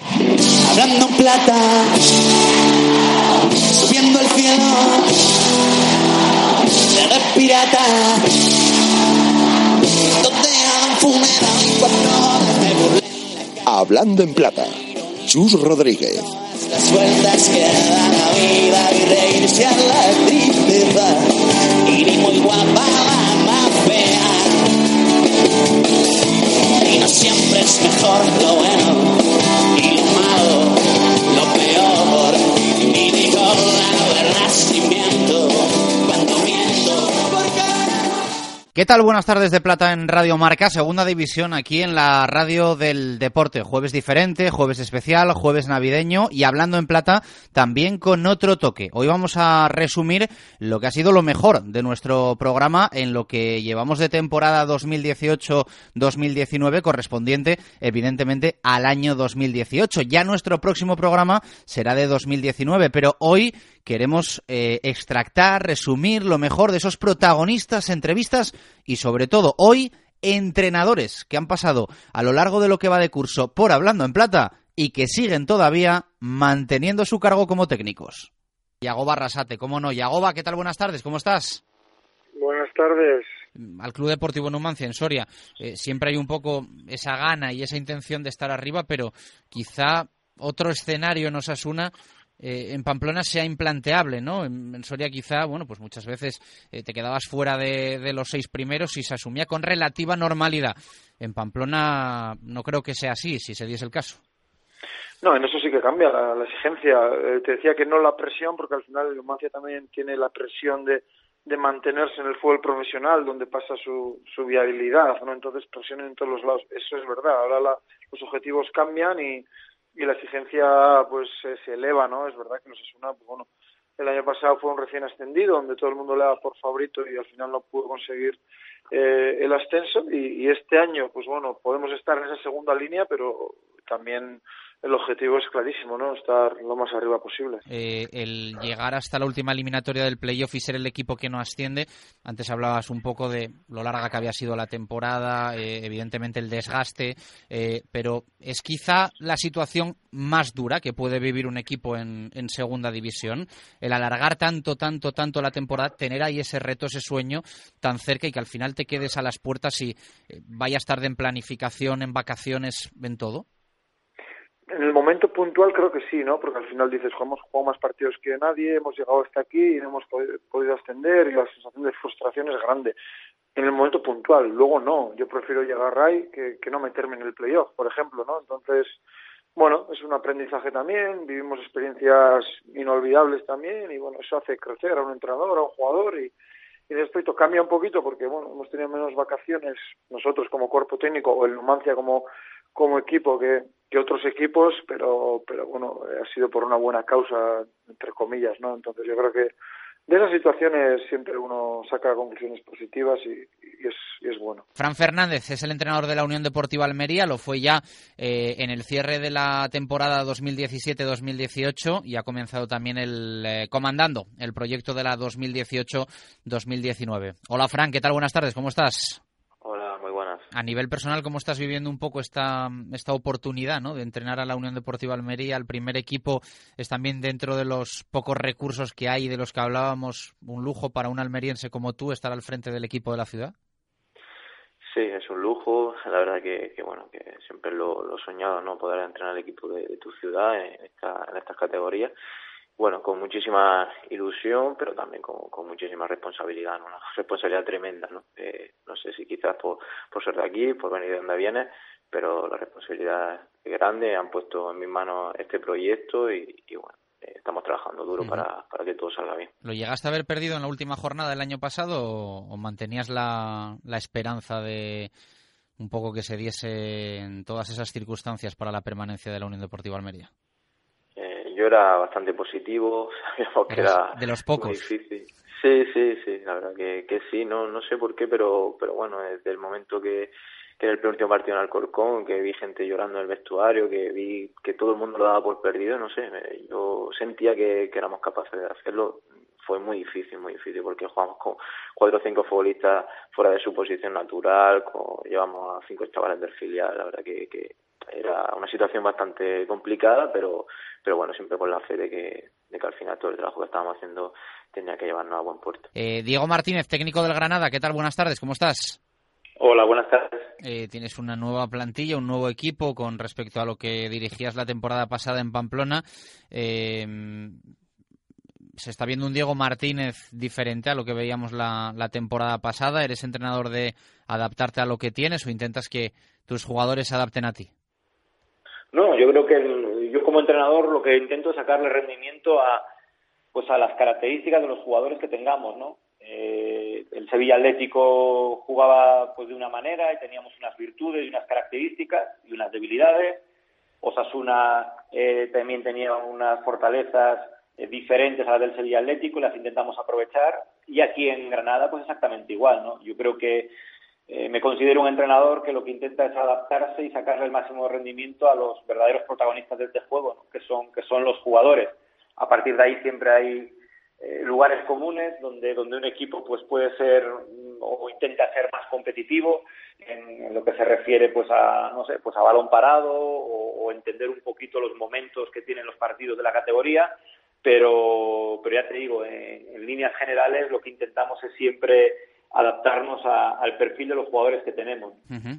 Hablando en plata, subiendo el cielo, eres pirata. Hablando en plata, Chus Rodríguez. Las vueltas que da la vida y reírse a la tristeza, y ni muy guapa la más fea, y no siempre es mejor lo bueno ¿Qué tal? Buenas tardes de Plata en Radio Marca, segunda división aquí en la radio del deporte. Jueves diferente, jueves especial, jueves navideño y hablando en Plata también con otro toque. Hoy vamos a resumir lo que ha sido lo mejor de nuestro programa en lo que llevamos de temporada 2018-2019 correspondiente evidentemente al año 2018. Ya nuestro próximo programa será de 2019, pero hoy queremos eh, extractar, resumir lo mejor de esos protagonistas, entrevistas y sobre todo hoy entrenadores que han pasado a lo largo de lo que va de curso por Hablando en Plata y que siguen todavía manteniendo su cargo como técnicos. Yagoba Arrasate, ¿cómo no? Yagoba, ¿qué tal? Buenas tardes, ¿cómo estás? Buenas tardes. Al Club Deportivo Numancia en Soria eh, siempre hay un poco esa gana y esa intención de estar arriba, pero quizá otro escenario en Osasuna eh, en Pamplona sea implanteable, ¿no? En, Soria quizá, bueno, pues muchas veces eh, te quedabas fuera de, los seis primeros y se asumía con relativa normalidad. En Pamplona no creo que sea así, si se diese el caso. No, en eso sí que cambia la, exigencia. Eh, te decía que no la presión, porque al final el Numancia también tiene la presión de, mantenerse en el fútbol profesional, donde pasa su, su viabilidad, ¿no? Entonces presión en todos los lados. Eso es verdad. Ahora la, los objetivos cambian y, y la exigencia pues se, se eleva, ¿no? Es verdad que nos es una, pues bueno, el año pasado fue un recién ascendido, donde todo el mundo le daba por favorito y al final no pudo conseguir eh, el ascenso. Y, y este año, pues bueno, podemos estar en esa segunda línea, pero también el objetivo es clarísimo, ¿no? Estar lo más arriba posible. Eh, el llegar hasta la última eliminatoria del playoff y ser el equipo que no asciende. Antes hablabas un poco de lo larga que había sido la temporada, eh, evidentemente el desgaste, eh, pero es quizá la situación más dura que puede vivir un equipo en, en, segunda división. El alargar tanto, tanto, tanto la temporada, tener ahí ese reto, ese sueño tan cerca y que al final te quedes a las puertas y eh, vayas tarde en planificación, en vacaciones, en todo. En el momento puntual creo que sí, ¿no? Porque al final dices, hemos jugado más partidos que nadie, hemos llegado hasta aquí y no hemos podido ascender y la sensación de frustración es grande. En el momento puntual, luego no. Yo prefiero llegar ahí que, que no meterme en el playoff, por ejemplo, ¿no? Entonces, bueno, es un aprendizaje también, vivimos experiencias inolvidables también y bueno, eso hace crecer a un entrenador, a un jugador y, y después cambia un poquito porque bueno, hemos tenido menos vacaciones nosotros como cuerpo técnico o el Numancia como como equipo que, que otros equipos, pero, pero bueno, ha sido por una buena causa, entre comillas, ¿no? Entonces yo creo que de esas situaciones siempre uno saca conclusiones positivas y, y, es, y, es, bueno. Fran Fernández es el entrenador de la Unión Deportiva Almería, lo fue ya eh, en el cierre de la temporada 2017-2018 y ha comenzado también el eh, comandando el proyecto de la 2018-2019. Hola Fran, ¿qué tal? Buenas tardes, ¿cómo estás? A nivel personal, ¿cómo estás viviendo un poco esta, esta oportunidad ¿no? de entrenar a la Unión Deportiva Almería? El primer equipo es también dentro de los pocos recursos que hay de los que hablábamos, un lujo para un almeriense como tú estar al frente del equipo de la ciudad. Sí, es un lujo. La verdad que, que bueno, que siempre lo, lo, he soñado, ¿no? Poder entrenar al equipo de, de tu ciudad en, esta, en estas categorías bueno, con muchísima ilusión, pero también con, con muchísima responsabilidad, ¿no? una responsabilidad tremenda, ¿no? Eh, no sé si quizás por, por ser de aquí, por venir de donde viene, pero la responsabilidad es grande, han puesto en mis manos este proyecto y, y bueno, eh, estamos trabajando duro uh -huh. para, para que todo salga bien. ¿Lo llegaste a haber perdido en la última jornada del año pasado o, o mantenías la, la esperanza de, un poco que se diese en todas esas circunstancias para la permanencia de la Unión Deportiva Almería? Era bastante positivo, sabíamos que era de los pocos. muy difícil. Sí, sí, sí, la verdad que, que sí, no, no sé por qué, pero, pero bueno, desde el momento que, que era el último partido en Alcorcón, que vi gente llorando en el vestuario, que vi que todo el mundo lo daba por perdido, no sé, yo sentía que, que éramos capaces de hacerlo. Fue muy difícil, muy difícil, porque jugamos con cuatro o cinco futbolistas fuera de su posición natural, con, llevamos a cinco chavales del filial, la verdad que, que era una situación bastante complicada, pero, pero bueno, siempre con la fe de que, de que al final todo el trabajo que estábamos haciendo tenía que llevarnos a buen puerto. Eh, Diego Martínez, técnico del Granada, ¿qué tal? Buenas tardes, ¿cómo estás? Hola, buenas tardes. Eh, tienes una nueva plantilla, un nuevo equipo con respecto a lo que dirigías la temporada pasada en Pamplona. Eh, se está viendo un Diego Martínez diferente a lo que veíamos la, la, temporada pasada. ¿Eres entrenador de adaptarte a lo que tienes o intentas que tus jugadores se adapten a ti? No, yo creo que yo como entrenador lo que intento es sacarle rendimiento a pues a las características de los jugadores que tengamos, ¿no? Eh, el Sevilla Atlético jugaba pues de una manera y teníamos unas virtudes y unas características y unas debilidades. Osasuna eh, también tenía unas fortalezas eh, diferentes a las del Sevilla Atlético y las intentamos aprovechar. Y aquí en Granada pues exactamente igual, ¿no? Yo creo que eh, me considero un entrenador que lo que intenta es adaptarse y sacarle el máximo rendimiento a los verdaderos protagonistas de este juego, ¿no? que son que son los jugadores. A partir de ahí siempre hay eh, lugares comunes donde donde un equipo pues puede ser o intenta ser más competitivo en, lo que se refiere pues a no sé pues a balón parado o, entender un poquito los momentos que tienen los partidos de la categoría pero pero ya te digo en, líneas generales lo que intentamos es siempre adaptarnos a, al perfil de los jugadores que tenemos.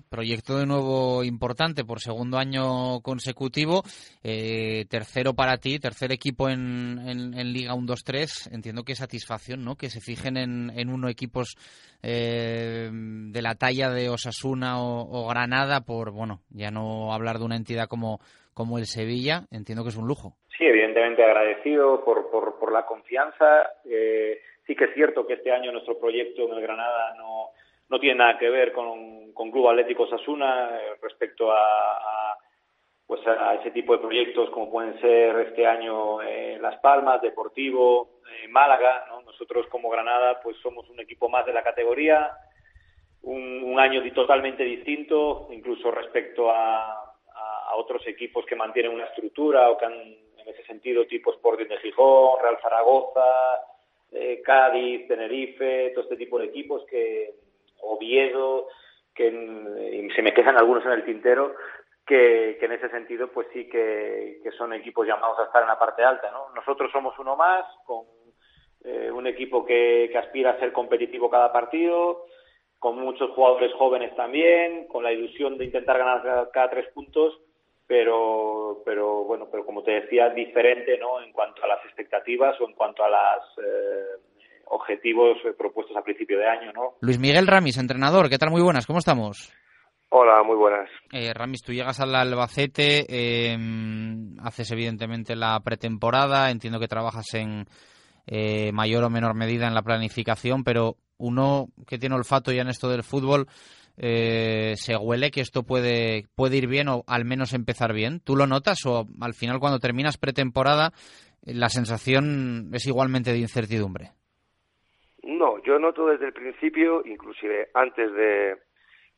Proyecto de nuevo importante por segundo año consecutivo, eh, tercero para ti, tercer equipo en, en, Liga 1-2-3. Entiendo que satisfacción, ¿no? Que se fijen en, en uno equipos eh, de la talla de Osasuna o, Granada, por, bueno, ya no hablar de una entidad como, como el Sevilla, entiendo que es un lujo. Sí, evidentemente agradecido por, por, por la confianza. Eh, sí que es cierto que este año nuestro proyecto en el Granada no, no tiene nada que ver con, con Club Atlético Sasuna eh, respecto a, a, pues a ese tipo de proyectos como pueden ser este año eh, Las Palmas, Deportivo, eh, Málaga. ¿no? Nosotros como Granada pues somos un equipo más de la categoría, un, un año totalmente distinto, incluso respecto a, a, otros equipos que mantienen una estructura o que han en ese sentido tipo Sporting de Gijón, Real Zaragoza, eh, Cádiz, Tenerife, todo este tipo de equipos que Oviedo, que y se me quedan algunos en el tintero, que, que en ese sentido pues sí que, que, son equipos llamados a estar en la parte alta. ¿no? Nosotros somos uno más, con eh, un equipo que, que aspira a ser competitivo cada partido, con muchos jugadores jóvenes también, con la ilusión de intentar ganar cada, cada tres puntos pero pero bueno pero como te decía diferente no en cuanto a las expectativas o en cuanto a los eh, objetivos propuestos a principio de año no Luis Miguel Ramis entrenador qué tal muy buenas cómo estamos Hola, muy buenas. Eh, Ramis, tú llegas al Albacete, eh, haces evidentemente la pretemporada, entiendo que trabajas en eh, mayor o menor medida en la planificación, pero uno que tiene olfato ya en esto del fútbol, eh, se huele que esto puede, puede ir bien o al menos empezar bien. ¿Tú lo notas o al final cuando terminas pretemporada la sensación es igualmente de incertidumbre? No, yo noto desde el principio, inclusive antes de,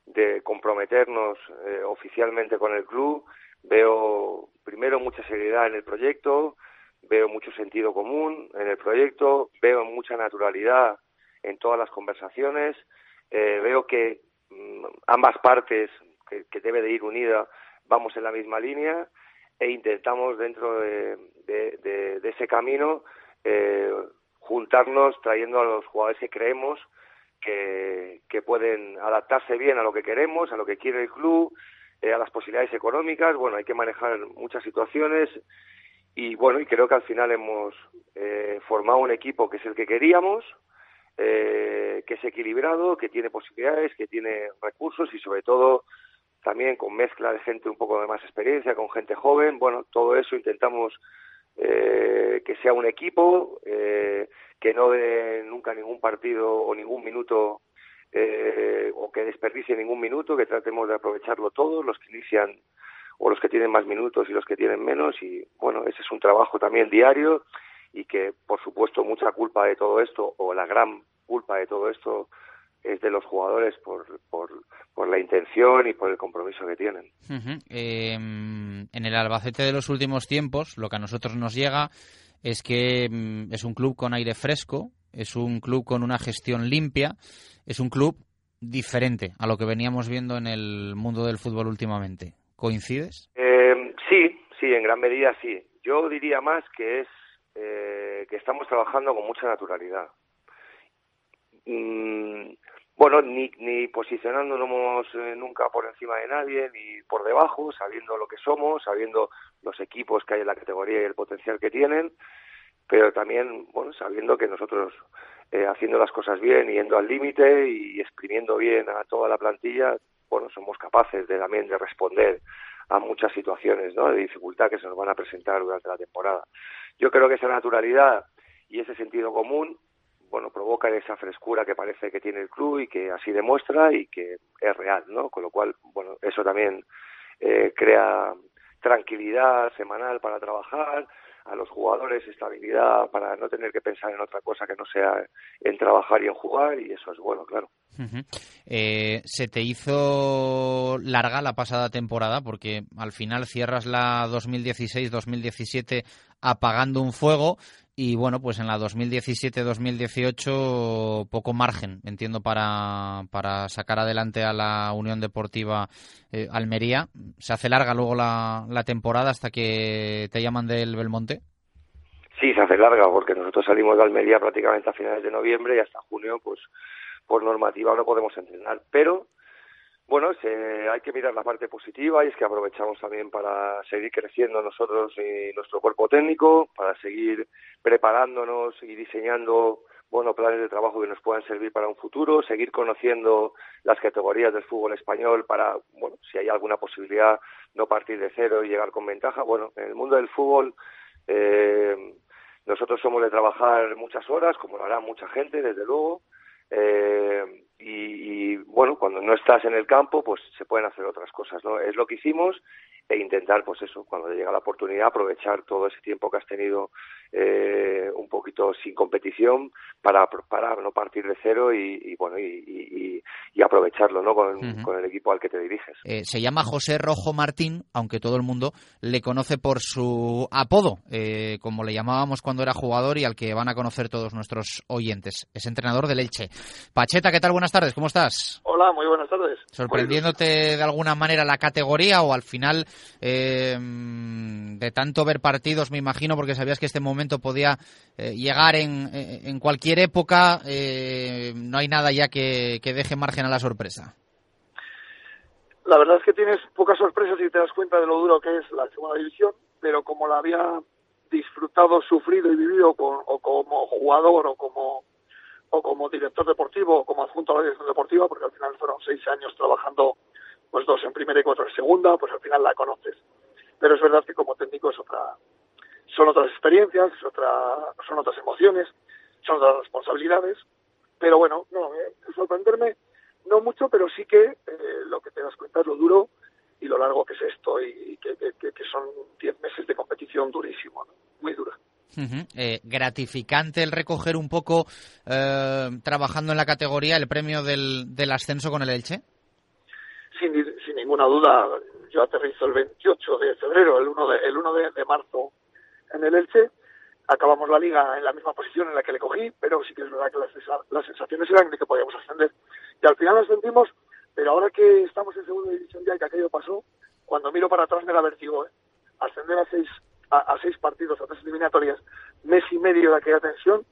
de comprometernos eh, oficialmente con el club, veo primero mucha seriedad en el proyecto, veo mucho sentido común en el proyecto, veo mucha naturalidad en todas las conversaciones, eh, veo que mm, ambas partes, que, debe de ir unida, vamos en la misma línea e intentamos dentro de, de, de, de ese camino eh, juntarnos trayendo a los jugadores que creemos que, que, pueden adaptarse bien a lo que queremos, a lo que quiere el club, eh, a las posibilidades económicas. Bueno, hay que manejar muchas situaciones y bueno, y creo que al final hemos eh, formado un equipo que es el que queríamos, eh, que es equilibrado, que tiene posibilidades, que tiene recursos y sobre todo también con mezcla de gente un poco de más experiencia, con gente joven. Bueno, todo eso intentamos eh, que sea un equipo, eh, que no dé nunca ningún partido o ningún minuto eh, o que desperdicie ningún minuto, que tratemos de aprovecharlo todos, los que inician o los que tienen más minutos y los que tienen menos y bueno, ese es un trabajo también diario y que por supuesto mucha culpa de todo esto o la gran culpa de todo esto es de los jugadores por, por, por la intención y por el compromiso que tienen. Em, en el Albacete de los últimos tiempos, lo que a nosotros nos llega es que mm, es un club con aire fresco, es un club con una gestión limpia, es un club diferente a lo que veníamos viendo en el mundo del fútbol últimamente. ¿Coincides? Eh, sí, sí, en gran medida sí. Yo diría más que es eh, que estamos trabajando con mucha naturalidad. Mm, bueno, ni, ni posicionándonos eh, nunca por encima de nadie, ni por debajo, sabiendo lo que somos, sabiendo los equipos que hay en la categoría y el potencial que tienen, pero también, bueno, sabiendo que nosotros eh, haciendo las cosas bien, yendo al límite y exprimiendo bien a toda la plantilla, bueno, somos capaces de también de responder a muchas situaciones ¿no? de dificultad que se nos van a presentar durante la temporada. Yo creo que esa naturalidad y ese sentido común bueno, provoca esa frescura que parece que tiene el club y que así demuestra y que es real, ¿no? Con lo cual, bueno, eso también eh, crea tranquilidad semanal para trabajar, a los jugadores estabilidad para no tener que pensar en otra cosa que no sea en trabajar y en jugar y eso es bueno, claro. eh, se te hizo larga la pasada temporada porque al final cierras la 2016-2017 apagando un fuego y bueno, pues en la 2017-2018 poco margen, entiendo, para, para sacar adelante a la Unión Deportiva eh, Almería. ¿Se hace larga luego la, la temporada hasta que te llaman del Belmonte? Sí, se hace larga porque nosotros salimos de Almería prácticamente a finales de noviembre y hasta junio, pues por normativa no podemos entrenar. Pero bueno, se, hay que mirar la parte positiva y es que aprovechamos también para seguir creciendo nosotros y nuestro cuerpo técnico, para seguir preparándonos y diseñando bueno, planes de trabajo que nos puedan servir para un futuro, seguir conociendo las categorías del fútbol español para, bueno, si hay alguna posibilidad, no partir de cero y llegar con ventaja. Bueno, en el mundo del fútbol eh, nosotros somos de trabajar muchas horas, como lo hará mucha gente, desde luego, eh, y, y, bueno, cuando no estás en el campo, pues se pueden hacer otras cosas, ¿no? Es lo que hicimos e intentar, pues eso, cuando llega la oportunidad, aprovechar todo ese tiempo que has tenido eh, un poquito sin competición para, para no partir de cero y, y bueno, y, y, y, aprovecharlo, ¿no? Con, uh -huh. con, el equipo al que te diriges. Eh, se llama José Rojo Martín, aunque todo el mundo le conoce por su apodo, eh, como le llamábamos cuando era jugador y al que van a conocer todos nuestros oyentes. Es entrenador del Elche. Pacheta, ¿qué tal? Buenas tardes, ¿cómo estás? Hola, muy buenas tardes. ¿Sorprendiéndote de alguna manera la categoría o al final eh, de tanto ver partidos, me imagino, porque sabías que este momento podía eh, llegar en, cualquier época, eh, no hay nada ya que, deje margen a la sorpresa. La verdad es que tienes pocas sorpresas y te das cuenta de lo duro que es la segunda división, pero como la había disfrutado, sufrido y vivido o como jugador o como o como director deportivo o como adjunto a la dirección deportiva, porque al final fueron seis años trabajando pues dos en primera y cuatro en segunda, pues al final la conoces. Pero es verdad que como técnico es otra, son otras experiencias, es otra, son otras emociones, son otras responsabilidades. Pero bueno, no, eh, sorprenderme no mucho, pero sí que eh, lo que te das cuenta es lo duro y lo largo que es esto y que, que, que son diez meses de competición durísimo, muy dura. Eh, gratificante el recoger un poco, eh, trabajando en la categoría, el premio del, del ascenso con el Elche ninguna duda, yo aterrizo el 28 de febrero, el 1 de, el 1 de, marzo en el Elche. Acabamos la liga en la misma posición en la que le cogí, pero sí que es verdad que las, sensaciones eran de que podíamos ascender. Y al final nos sentimos, pero ahora que estamos en segunda división ya y que aquello pasó, cuando miro para atrás me da vértigo. ¿eh? Ascender a seis, a, seis partidos, a tres eliminatorias, mes y medio de aquella tensión,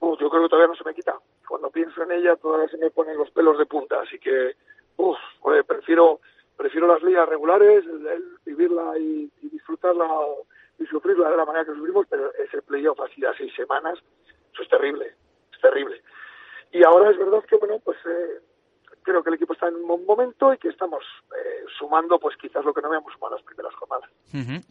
uh, yo creo que todavía no se me quita. Cuando pienso en ella todavía se me ponen los pelos de punta, así que oye, prefiero prefiero las ligas regulares, el, vivirla y, y, disfrutarla y sufrirla de la manera que sufrimos, pero ese playoff así de seis semanas, eso es terrible, es terrible. Y ahora es verdad que, bueno, pues eh, creo que el equipo está en un buen momento y que estamos eh, sumando, pues quizás lo que no habíamos sumado en las primeras jornadas.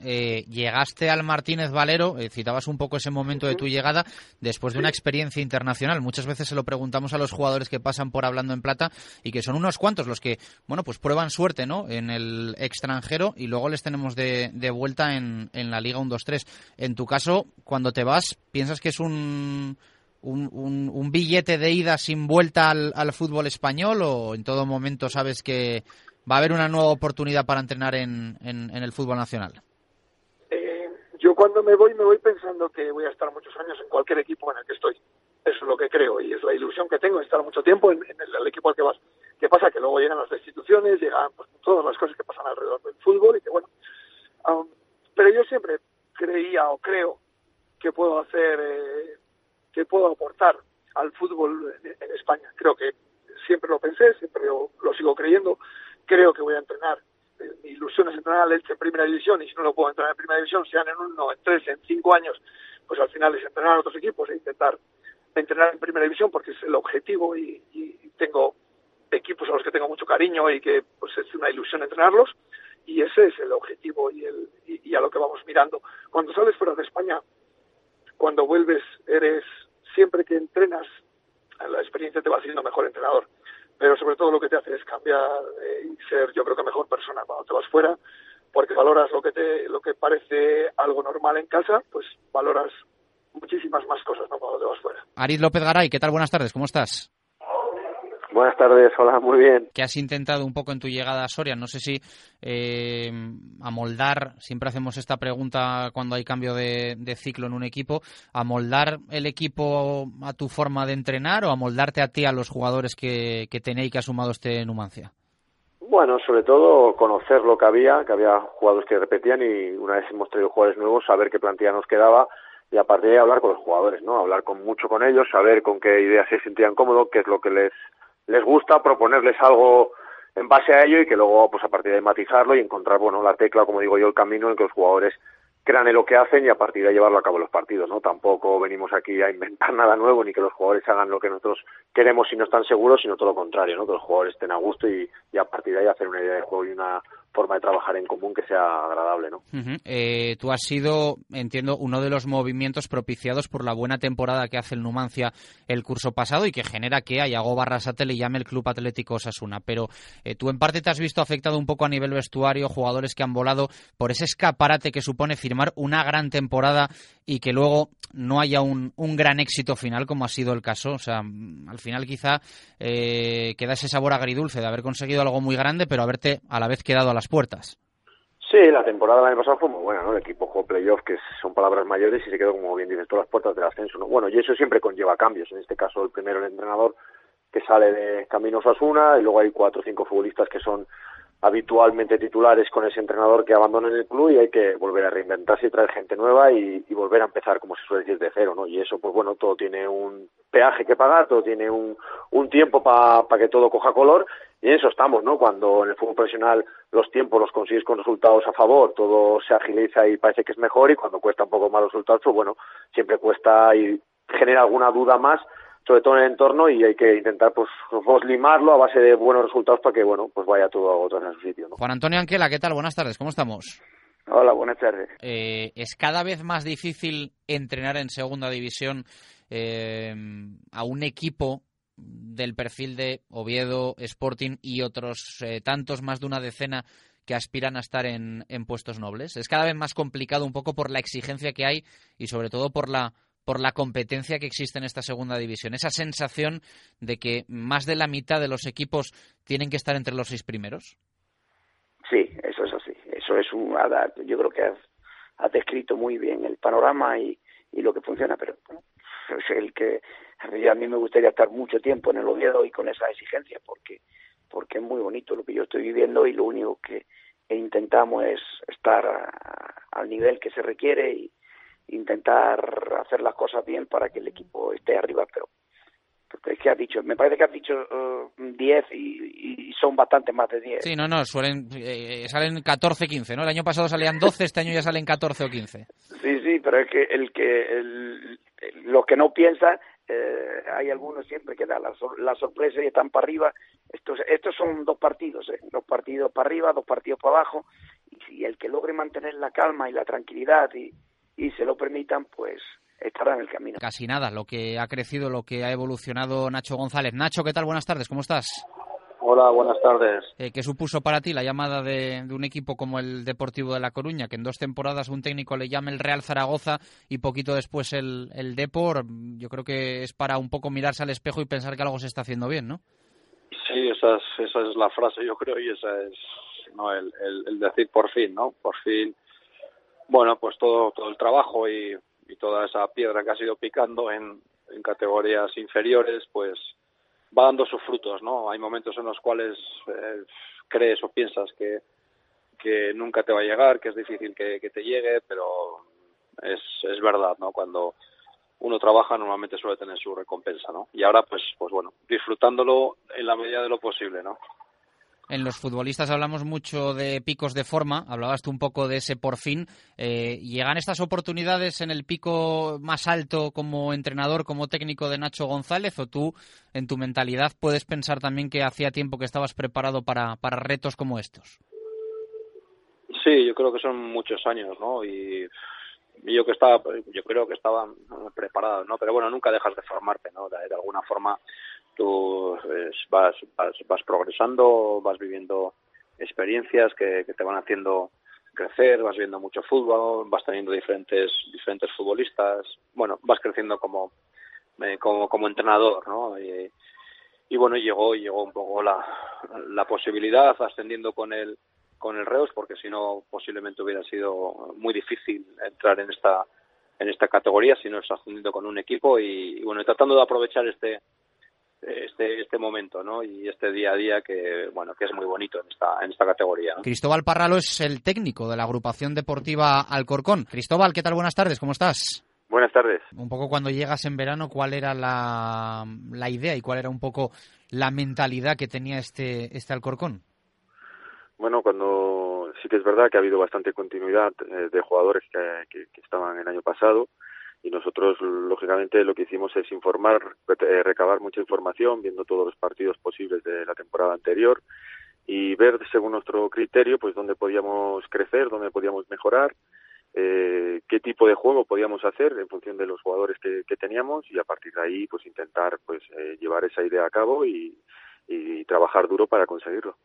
Eh, llegaste al Martínez Valero, eh, citabas un poco ese momento de tu llegada, después de una experiencia internacional. Muchas veces se lo preguntamos a los jugadores que pasan por hablando en plata y que son unos cuantos los que, bueno, pues prueban suerte, ¿no? En el extranjero y luego les tenemos de, de vuelta en, en la Liga 1-2-3. En tu caso, cuando te vas, ¿piensas que es un un, un, billete de ida sin vuelta al, al, fútbol español o en todo momento sabes que va a haber una nueva oportunidad para entrenar en, en, en el fútbol nacional? Eh, yo cuando me voy me voy pensando que voy a estar muchos años en cualquier equipo en el que estoy. Eso es lo que creo y es la ilusión que tengo, estar mucho tiempo en, en el, el, equipo al que vas. ¿Qué pasa? Que luego llegan las destituciones, llegan pues, todas las cosas que pasan alrededor del fútbol y que bueno. Um, pero yo siempre creía o creo que puedo hacer eh, que puedo aportar al fútbol en, España. Creo que siempre lo pensé, siempre lo, sigo creyendo. Creo que voy a entrenar. Eh, mi ilusión es entrenar al Elche en primera división y si no lo puedo entrenar en primera división, sean en uno, en tres, en cinco años, pues al final es entrenar a otros equipos e intentar entrenar en primera división porque es el objetivo y, y tengo equipos a los que tengo mucho cariño y que pues es una ilusión entrenarlos y ese es el objetivo y, el, y a lo que vamos mirando. Cuando sales fuera de España, cuando vuelves eres siempre que entrenas, la experiencia te va haciendo mejor entrenador. Pero sobre todo lo que te hace es cambiar eh, y ser, yo creo que mejor persona cuando te vas fuera, porque valoras lo que te, lo que parece algo normal en casa, pues valoras muchísimas más cosas ¿no? cuando te vas fuera. Aris López Garay, ¿qué tal? Buenas tardes, ¿cómo estás? Buenas tardes, hola, muy bien. ¿Qué has intentado un poco en tu llegada a Soria? No sé si eh, amoldar, siempre hacemos esta pregunta cuando hay cambio de, de, ciclo en un equipo, amoldar el equipo a tu forma de entrenar o amoldarte a ti a los jugadores que, que tenéis que ha sumado este Numancia? Bueno, sobre todo conocer lo que había, que había jugadores que repetían y una vez hemos traído jugadores nuevos, saber qué plantilla nos quedaba y a partir de ahí hablar con los jugadores, ¿no? Hablar con mucho con ellos, saber con qué ideas se sentían cómodos, qué es lo que les les gusta, proponerles algo en base a ello y que luego, pues a partir de matizarlo y encontrar, bueno, la tecla, como digo yo, el camino en que los jugadores crean en lo que hacen y a partir de llevarlo a cabo los partidos, ¿no? Tampoco venimos aquí a inventar nada nuevo ni que los jugadores hagan lo que nosotros queremos si no están seguros, sino todo lo contrario, ¿no? Que los jugadores estén a gusto y, y a partir de ahí hacer una idea de juego y una forma de trabajar en común que sea agradable, ¿no? Eh, tú has sido, entiendo, uno de los movimientos propiciados por la buena temporada que hace el Numancia el curso pasado y que genera que a Yago Barrasate le llame el Club Atlético Osasuna. Pero eh, tú en parte te has visto afectado un poco a nivel vestuario, jugadores que han volado por ese escaparate que supone firmar una gran temporada y que luego no haya un, un gran éxito final como ha sido el caso. O sea, al final quizá eh, queda ese sabor agridulce de haber conseguido algo muy grande, pero haberte a la vez quedado a las puertas. Sí, la temporada del año pasado fue muy buena, ¿no? El equipo jugó playoff, que son palabras mayores, y se quedó, como bien dices, todas las puertas del ascenso, ¿no? Bueno, y eso siempre conlleva cambios. En este caso, el primero, el entrenador, que sale de Caminos Asuna, y luego hay cuatro o cinco futbolistas que son habitualmente titulares con ese entrenador que abandonan el club y hay que volver a reinventarse y traer gente nueva y, volver a empezar, como se suele decir, de cero, ¿no? Y eso, pues bueno, todo tiene un peaje que pagar, todo tiene un, un tiempo para pa que todo coja color y en eso estamos, ¿no? Cuando en el fútbol profesional los tiempos los consigues con resultados a favor, todo se agiliza y parece que es mejor y cuando cuesta un poco más los resultados, pues bueno, siempre cuesta y genera alguna duda más sobre todo en el entorno y hay que intentar pues, pues limarlo a base de buenos resultados para que bueno pues vaya todo vez a su sitio ¿no? Juan Antonio Anquela ¿qué tal? buenas tardes ¿cómo estamos? Hola buenas tardes eh, es cada vez más difícil entrenar en segunda división eh, a un equipo del perfil de Oviedo, Sporting y otros eh, tantos más de una decena que aspiran a estar en, en puestos nobles. Es cada vez más complicado un poco por la exigencia que hay y sobre todo por la por la competencia que existe en esta segunda división. Esa sensación de que más de la mitad de los equipos tienen que estar entre los seis primeros. Sí, eso es así. Eso es un. Yo creo que has, descrito muy bien el panorama y, y lo que funciona, pero es el que a mí me gustaría estar mucho tiempo en el Oviedo y con esa exigencia, porque porque es muy bonito lo que yo estoy viviendo y lo único que intentamos es estar al nivel que se requiere y, intentar hacer las cosas bien para que el equipo esté arriba, pero es que has dicho, me parece que has dicho 10 uh, y, y, son bastante más de 10. Sí, no, no, suelen, eh, salen 14, 15, ¿no? El año pasado salían 12, este año ya salen 14 o 15. Sí, sí, pero es que el que el, los que no piensan eh, hay algunos siempre que dan la, la, sorpresa y están para arriba. Estos, estos son dos partidos, ¿eh? dos partidos para arriba, dos partidos para abajo, y si el que logre mantener la calma y la tranquilidad y, y se lo permitan, pues estará en el camino. Casi nada, lo que ha crecido, lo que ha evolucionado Nacho González. Nacho, ¿qué tal? Buenas tardes, ¿cómo estás? Hola, buenas tardes. Eh, ¿Qué supuso para ti la llamada de, un equipo como el Deportivo de La Coruña, que en dos temporadas un técnico le llame el Real Zaragoza y poquito después el, el Depor? Yo creo que es para un poco mirarse al espejo y pensar que algo se está haciendo bien, ¿no? Sí, esa es, esa es la frase, yo creo, y esa es no el, el, decir por fin, ¿no? Por fin, bueno, pues todo, todo el trabajo y, toda esa piedra que ha sido picando en, categorías inferiores, pues va dando sus frutos, ¿no? Hay momentos en los cuales eh, crees o piensas que, que nunca te va a llegar, que es difícil que, te llegue, pero es, es verdad, ¿no? Cuando uno trabaja normalmente suele tener su recompensa, ¿no? Y ahora, pues, pues bueno, disfrutándolo en la medida de lo posible, ¿no? En los futbolistas hablamos mucho de picos de forma, hablabas tú un poco de ese por fin. Eh, ¿Llegan estas oportunidades en el pico más alto como entrenador, como técnico de Nacho González? ¿O tú, en tu mentalidad, puedes pensar también que hacía tiempo que estabas preparado para, para retos como estos? Sí, yo creo que son muchos años, ¿no? Y yo que estaba, yo creo que estaba preparado, ¿no? Pero bueno, nunca dejas de formarte, ¿no? de alguna forma tú vas, vas, progresando, vas viviendo experiencias que, te van haciendo crecer, vas viendo mucho fútbol, vas teniendo diferentes diferentes futbolistas, bueno, vas creciendo como eh, como, como entrenador, ¿no? Y, bueno, llegó llegó un poco la, la posibilidad ascendiendo con el con el Reus porque si no posiblemente hubiera sido muy difícil entrar en esta en esta categoría si no estás ascendiendo con un equipo y bueno, tratando de aprovechar este este, este momento ¿no? y este día a día que bueno que es muy bonito en esta, en esta categoría. Cristóbal Parralo es el técnico de la agrupación deportiva Alcorcón. Cristóbal, ¿qué tal? Buenas tardes, ¿cómo estás? Buenas tardes. Un poco cuando llegas en verano, ¿cuál era la, la idea y cuál era un poco la mentalidad que tenía este, este Alcorcón? Bueno, cuando sí que es verdad que ha habido bastante continuidad eh, de jugadores que, que estaban el año pasado, y nosotros lógicamente lo que hicimos es informar, eh, recabar mucha información, viendo todos los partidos posibles de la temporada anterior y ver según nuestro criterio pues dónde podíamos crecer, dónde podíamos mejorar, eh, qué tipo de juego podíamos hacer en función de los jugadores que, teníamos y a partir de ahí pues intentar pues eh, llevar esa idea a cabo y, trabajar duro para conseguirlo.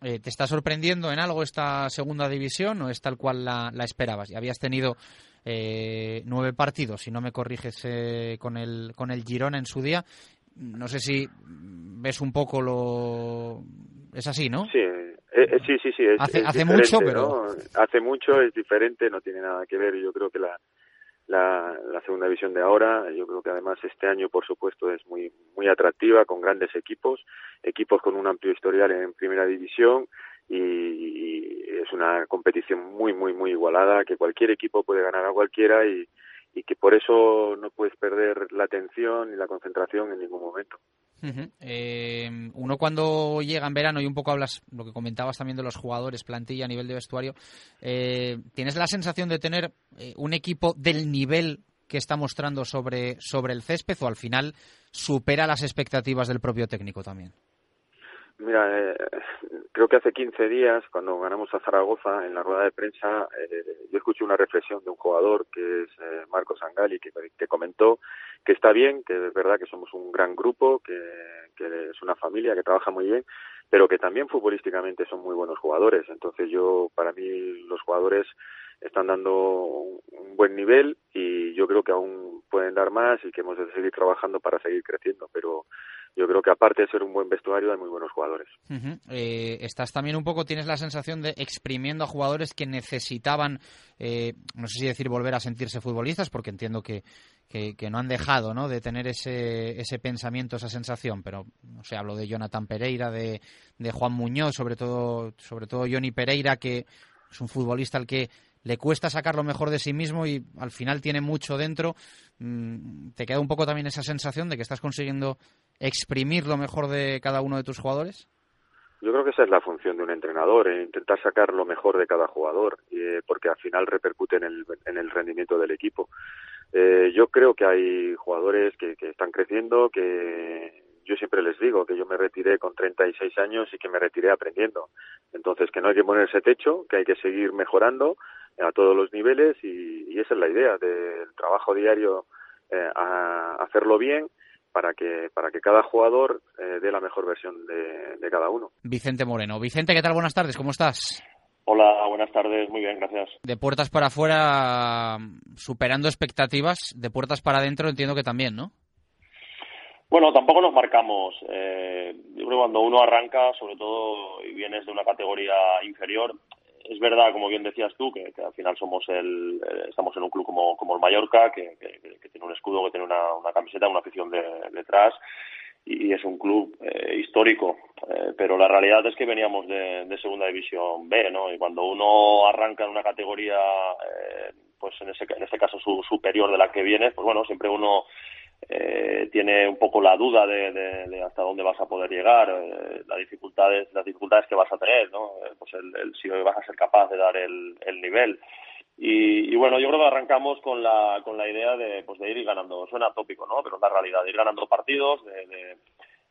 ¿Te está sorprendiendo en algo esta segunda división o es tal cual la, la esperabas? ¿Y habías tenido eh, nueve partidos, si no me corriges eh, con, el, con el Girona en su día. No sé si ves un poco lo... Es así, ¿no? Sí, eh, sí, sí, sí. hace, mucho, pero... Hace mucho, es diferente, no tiene nada que ver. Yo creo que la, la, la, segunda división de ahora. Yo creo que además este año, por supuesto, es muy muy atractiva con grandes equipos, equipos con un amplio historial en primera división y, es una competición muy, muy, muy igualada, que cualquier equipo puede ganar a cualquiera y, y que por eso no puedes perder la atención y la concentración en ningún momento. Eh, uno cuando llega en verano y un poco hablas lo que comentabas también de los jugadores, plantilla a nivel de vestuario, eh, ¿tienes la sensación de tener eh, un equipo del nivel que está mostrando sobre, sobre el césped o al final supera las expectativas del propio técnico también? Mira, eh, creo que hace 15 días, cuando ganamos a Zaragoza, en la rueda de prensa, eh, yo escuché una reflexión de un jugador que es eh, Marcos Angali, que, comentó que está bien, que es verdad que somos un gran grupo, que, que es una familia, que trabaja muy bien, pero que también futbolísticamente son muy buenos jugadores. Entonces yo, para mí, los jugadores están dando un buen nivel y yo creo que aún pueden dar más y que hemos de seguir trabajando para seguir creciendo, pero yo creo que aparte de ser un buen vestuario hay muy buenos jugadores. Eh, estás también un poco, tienes la sensación de exprimiendo a jugadores que necesitaban, eh, no sé si decir volver a sentirse futbolistas, porque entiendo que, que, no han dejado ¿no? de tener ese, ese pensamiento, esa sensación, pero no sé, hablo de Jonathan Pereira, de, de Juan Muñoz, sobre todo, sobre todo Johnny Pereira, que es un futbolista al que le cuesta sacar lo mejor de sí mismo y al final tiene mucho dentro. Mm, ¿Te queda un poco también esa sensación de que estás consiguiendo exprimir lo mejor de cada uno de tus jugadores? Yo creo que esa es la función de un entrenador, eh, intentar sacar lo mejor de cada jugador, eh, porque al final repercute en el, en el rendimiento del equipo. Eh, yo creo que hay jugadores que, que están creciendo, que yo siempre les digo que yo me retiré con 36 años y que me retiré aprendiendo. Entonces, que no hay que ponerse techo, que hay que seguir mejorando a todos los niveles y, y esa es la idea del trabajo diario, eh, a hacerlo bien para que para que cada jugador eh, dé la mejor versión de, de cada uno. Vicente Moreno. Vicente, ¿qué tal? Buenas tardes, ¿cómo estás? Hola, buenas tardes, muy bien, gracias. De puertas para afuera, superando expectativas, de puertas para adentro entiendo que también, ¿no? Bueno, tampoco nos marcamos. Eh, yo creo que cuando uno arranca, sobre todo, y vienes de una categoría inferior, es verdad, como bien decías tú, que, al final somos el, eh, estamos en un club como, como el Mallorca, que, tiene un escudo, que tiene una, camiseta, una afición de, detrás, y es un club eh, histórico. Eh, pero la realidad es que veníamos de, de, Segunda División B, ¿no? Y cuando uno arranca en una categoría, eh, pues en, ese, en este caso su, superior de la que vienes, pues bueno, siempre uno eh, tiene un poco la duda de, de, hasta dónde vas a poder llegar, eh, las dificultades, las dificultades que vas a tener, ¿no? Eh, pues el, el, si vas a ser capaz de dar el, el nivel. Y, y, bueno, yo creo que arrancamos con la, con la idea de, pues de ir ganando, suena tópico, ¿no? Pero es la realidad, de ir ganando partidos, de, de,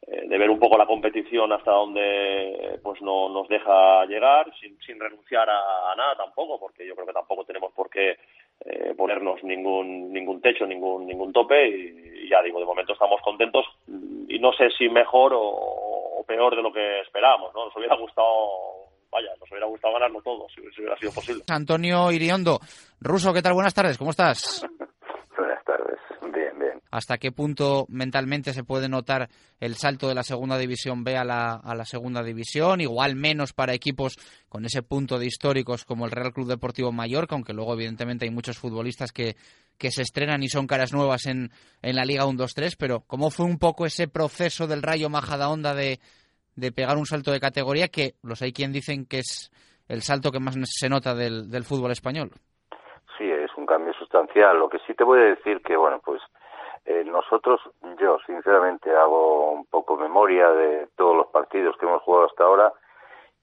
eh, de ver un poco la competición hasta donde pues no nos deja llegar, sin, sin renunciar a, a nada tampoco, porque yo creo que tampoco tenemos por qué eh, ponernos ningún ningún techo, ningún ningún tope y, y, ya digo, de momento estamos contentos y no sé si mejor o, o peor de lo que esperábamos, ¿no? Nos hubiera gustado vaya, nos hubiera gustado ganarlo todo, si, si hubiera sido posible. Antonio Iriondo, Ruso, ¿qué tal? Buenas tardes, ¿cómo estás? Buenas tardes, bien, bien. ¿Hasta qué punto mentalmente se puede notar el salto de la segunda división B a la, a la segunda división? Igual menos para equipos con ese punto de históricos como el Real Club Deportivo Mallorca, aunque luego evidentemente hay muchos futbolistas que, que se estrenan y son caras nuevas en, en la Liga 1-2-3, pero ¿cómo fue un poco ese proceso del Rayo Majadahonda de, de pegar un salto de categoría que los hay quien dicen que es el salto que más se nota del, del fútbol español? Un cambio sustancial. Lo que sí te voy a decir que, bueno, pues eh, nosotros, yo sinceramente hago un poco memoria de todos los partidos que hemos jugado hasta ahora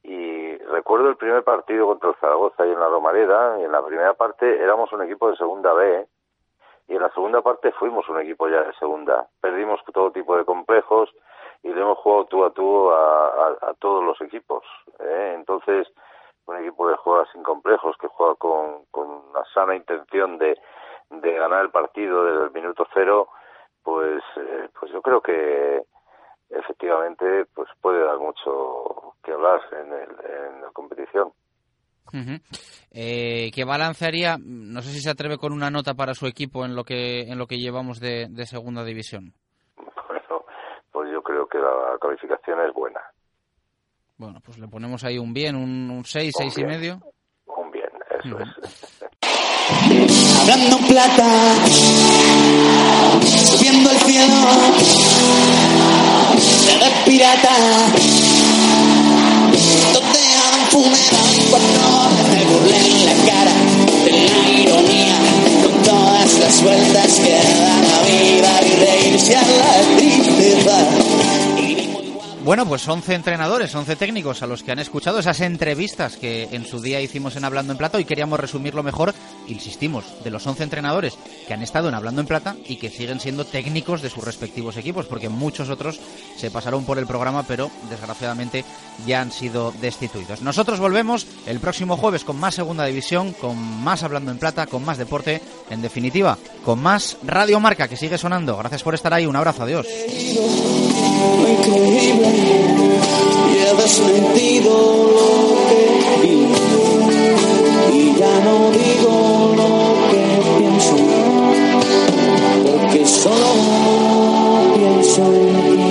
y recuerdo el primer partido contra el Zaragoza y en la Romareda y en la primera parte éramos un equipo de segunda B y en la segunda parte fuimos un equipo ya de segunda. Perdimos todo tipo de complejos y le hemos jugado tú a tú a, a, todos los equipos. ¿eh? Entonces, un equipo que juega sin complejos, que juega con, sana intención de, de ganar el partido desde el minuto cero, pues, eh, pues yo creo que efectivamente pues puede dar mucho que hablar en, el, en la competición. Uh -huh. eh, ¿Qué balance haría? No sé si se atreve con una nota para su equipo en lo que en lo que llevamos de, de segunda división. Bueno, pues yo creo que la calificación es buena. Bueno, pues le ponemos ahí un bien, un 6, seis, seis y medio. Un bien, eso uh -huh. es. Hablando en plata, subiendo el cielo, ve pirata, haga un funeral cuando me burlé en la cara de la ironía, con todas las vueltas que da la vida y reírse a la tristeza. Bueno, pues 11 entrenadores, 11 técnicos a los que han escuchado esas entrevistas que en su día hicimos en Hablando en Plata y queríamos resumirlo mejor, insistimos, de los 11 entrenadores que han estado en Hablando en Plata y que siguen siendo técnicos de sus respectivos equipos, porque muchos otros se pasaron por el programa, pero desgraciadamente ya han sido destituidos. Nosotros volvemos el próximo jueves con más Segunda División, con más Hablando en Plata, con más deporte, en definitiva, con más Radio Marca que sigue sonando. Gracias por estar ahí, un abrazo, adiós. No digo lo que pienso, porque solo pienso en ti.